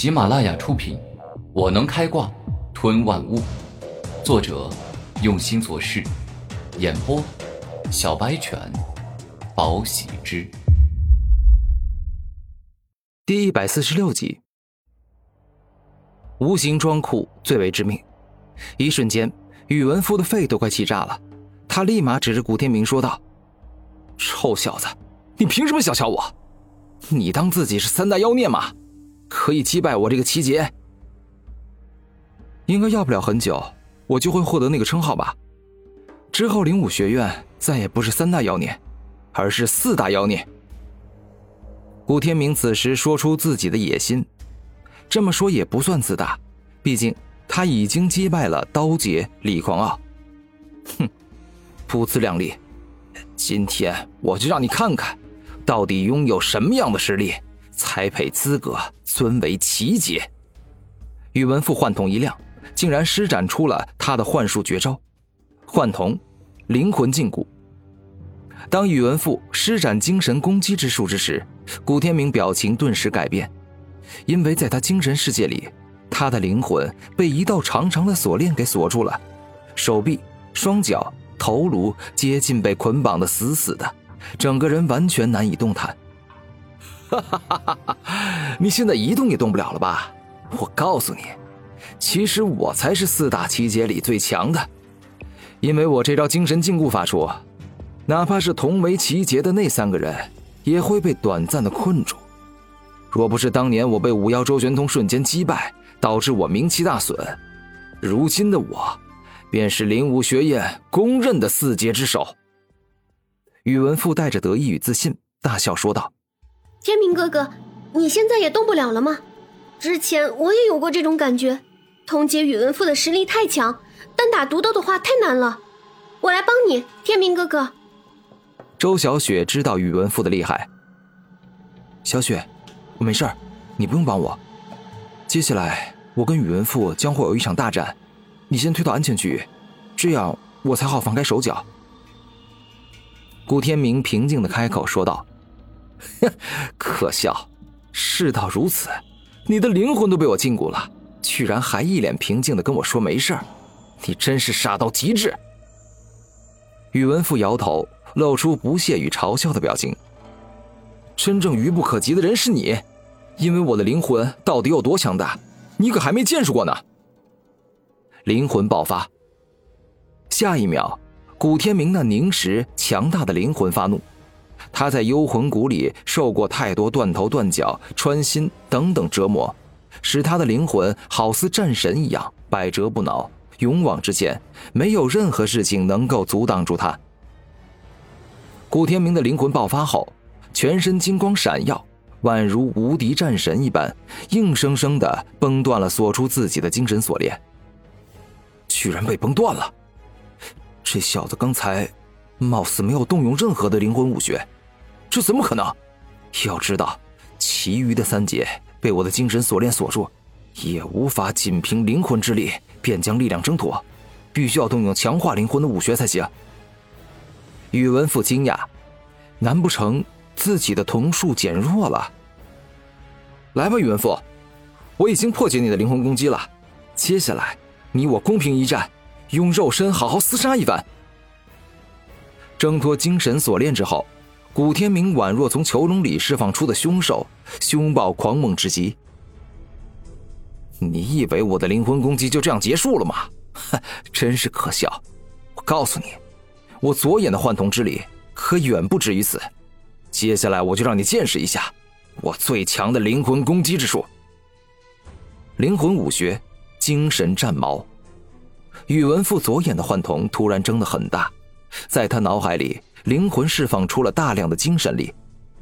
喜马拉雅出品，《我能开挂吞万物》，作者用心做事，演播小白犬，宝喜之，第一百四十六集。无形装酷最为致命，一瞬间，宇文夫的肺都快气炸了。他立马指着古天明说道：“臭小子，你凭什么小瞧我？你当自己是三大妖孽吗？可以击败我这个七劫？应该要不了很久，我就会获得那个称号吧。之后灵武学院再也不是三大妖孽，而是四大妖孽。”古天明此时说出自己的野心。这么说也不算自大，毕竟他已经击败了刀杰李狂傲。哼，不自量力！今天我就让你看看，到底拥有什么样的实力才配资格尊为奇杰。宇文富幻瞳一亮，竟然施展出了他的幻术绝招——幻瞳，灵魂禁锢。当宇文富施展精神攻击之术之时，古天明表情顿时改变。因为在他精神世界里，他的灵魂被一道长长的锁链给锁住了，手臂、双脚、头颅接近被捆绑的死死的，整个人完全难以动弹。哈哈哈哈！你现在一动也动不了了吧？我告诉你，其实我才是四大奇杰里最强的，因为我这招精神禁锢法术，哪怕是同为奇杰的那三个人，也会被短暂的困住。若不是当年我被五妖周玄通瞬间击败，导致我名气大损，如今的我，便是灵武学院公认的四杰之首。宇文富带着得意与自信，大笑说道：“天明哥哥，你现在也动不了了吗？之前我也有过这种感觉，通解宇文富的实力太强，单打独斗的话太难了。我来帮你，天明哥哥。”周小雪知道宇文富的厉害，小雪。我没事，你不用帮我。接下来我跟宇文富将会有一场大战，你先退到安全区域，这样我才好放开手脚。顾天明平静的开口说道：“哼 可笑，事到如此，你的灵魂都被我禁锢了，居然还一脸平静的跟我说没事，你真是傻到极致。”宇文富摇头，露出不屑与嘲笑的表情。真正愚不可及的人是你。因为我的灵魂到底有多强大，你可还没见识过呢。灵魂爆发，下一秒，古天明那凝实强大的灵魂发怒。他在幽魂谷里受过太多断头断脚、穿心等等折磨，使他的灵魂好似战神一样百折不挠、勇往直前，没有任何事情能够阻挡住他。古天明的灵魂爆发后，全身金光闪耀。宛如无敌战神一般，硬生生的崩断了锁住自己的精神锁链。居然被崩断了！这小子刚才貌似没有动用任何的灵魂武学，这怎么可能？要知道，其余的三节被我的精神锁链锁住，也无法仅凭灵魂之力便将力量挣脱，必须要动用强化灵魂的武学才行。宇文富惊讶，难不成？自己的瞳术减弱了。来吧，宇文富，我已经破解你的灵魂攻击了。接下来，你我公平一战，用肉身好好厮杀一番。挣脱精神锁链之后，古天明宛若从囚笼里释放出的凶兽，凶暴狂猛至极。你以为我的灵魂攻击就这样结束了吗？哼，真是可笑！我告诉你，我左眼的幻瞳之力可远不止于此。接下来我就让你见识一下我最强的灵魂攻击之术——灵魂武学精神战矛。宇文富左眼的幻瞳突然睁得很大，在他脑海里，灵魂释放出了大量的精神力，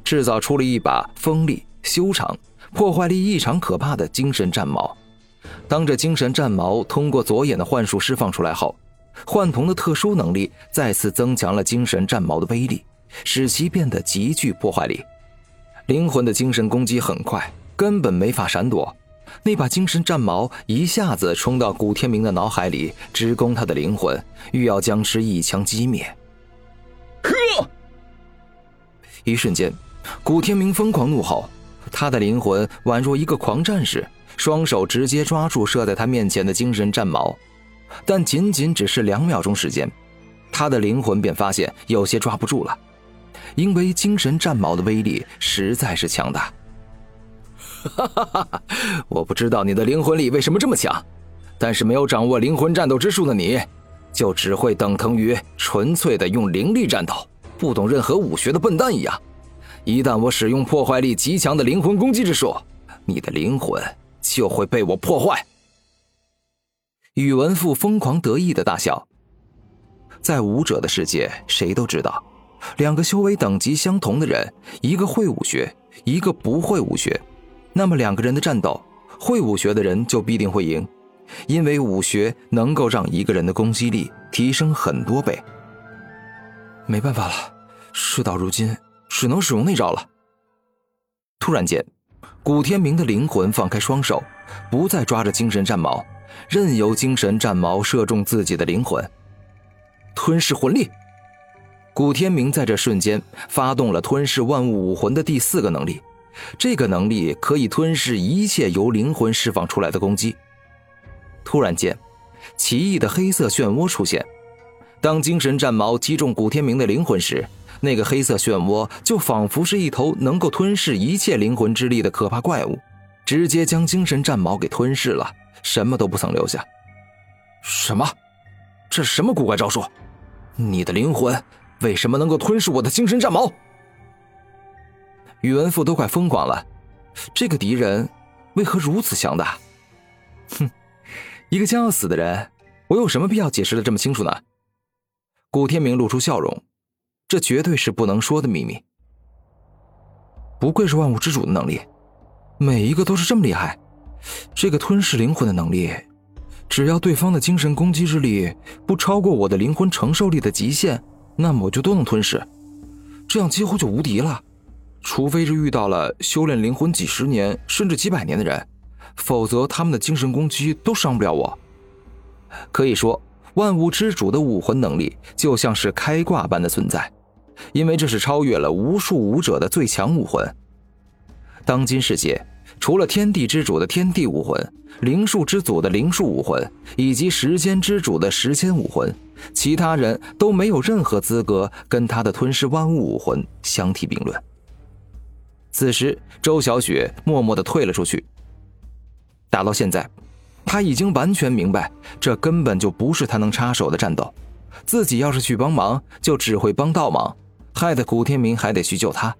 制造出了一把锋利、修长、破坏力异常可怕的精神战矛。当这精神战矛通过左眼的幻术释放出来后，幻瞳的特殊能力再次增强了精神战矛的威力。使其变得极具破坏力，灵魂的精神攻击很快，根本没法闪躲。那把精神战矛一下子冲到古天明的脑海里，直攻他的灵魂，欲要将之一枪击灭。呵！一瞬间，古天明疯狂怒吼，他的灵魂宛若一个狂战士，双手直接抓住射在他面前的精神战矛，但仅仅只是两秒钟时间，他的灵魂便发现有些抓不住了，因为精神战矛的威力实在是强大。哈哈哈哈！我不知道你的灵魂力为什么这么强，但是没有掌握灵魂战斗之术的你，就只会等同于纯粹的用灵力战斗，不懂任何武学的笨蛋一样。一旦我使用破坏力极强的灵魂攻击之术，你的灵魂就会被我破坏。宇文富疯狂得意的大笑。在武者的世界，谁都知道，两个修为等级相同的人，一个会武学，一个不会武学，那么两个人的战斗，会武学的人就必定会赢，因为武学能够让一个人的攻击力提升很多倍。没办法了，事到如今。只能使用那招了。突然间，古天明的灵魂放开双手，不再抓着精神战矛，任由精神战矛射中自己的灵魂。吞噬魂力，古天明在这瞬间发动了吞噬万物武魂的第四个能力，这个能力可以吞噬一切由灵魂释放出来的攻击。突然间，奇异的黑色漩涡出现，当精神战矛击中古天明的灵魂时。那个黑色漩涡就仿佛是一头能够吞噬一切灵魂之力的可怕怪物，直接将精神战矛给吞噬了，什么都不曾留下。什么？这什么古怪招数？你的灵魂为什么能够吞噬我的精神战矛？宇文赋都快疯狂了，这个敌人为何如此强大？哼，一个将要死的人，我有什么必要解释的这么清楚呢？古天明露出笑容。这绝对是不能说的秘密。不愧是万物之主的能力，每一个都是这么厉害。这个吞噬灵魂的能力，只要对方的精神攻击之力不超过我的灵魂承受力的极限，那么我就都能吞噬，这样几乎就无敌了。除非是遇到了修炼灵魂几十年甚至几百年的人，否则他们的精神攻击都伤不了我。可以说，万物之主的武魂能力就像是开挂般的存在。因为这是超越了无数武者的最强武魂。当今世界，除了天地之主的天地武魂、灵术之祖的灵术武魂，以及时间之主的时间武魂，其他人都没有任何资格跟他的吞噬万物武魂相提并论。此时，周小雪默默的退了出去。打到现在，他已经完全明白，这根本就不是他能插手的战斗。自己要是去帮忙，就只会帮倒忙。害得古天明还得去救他。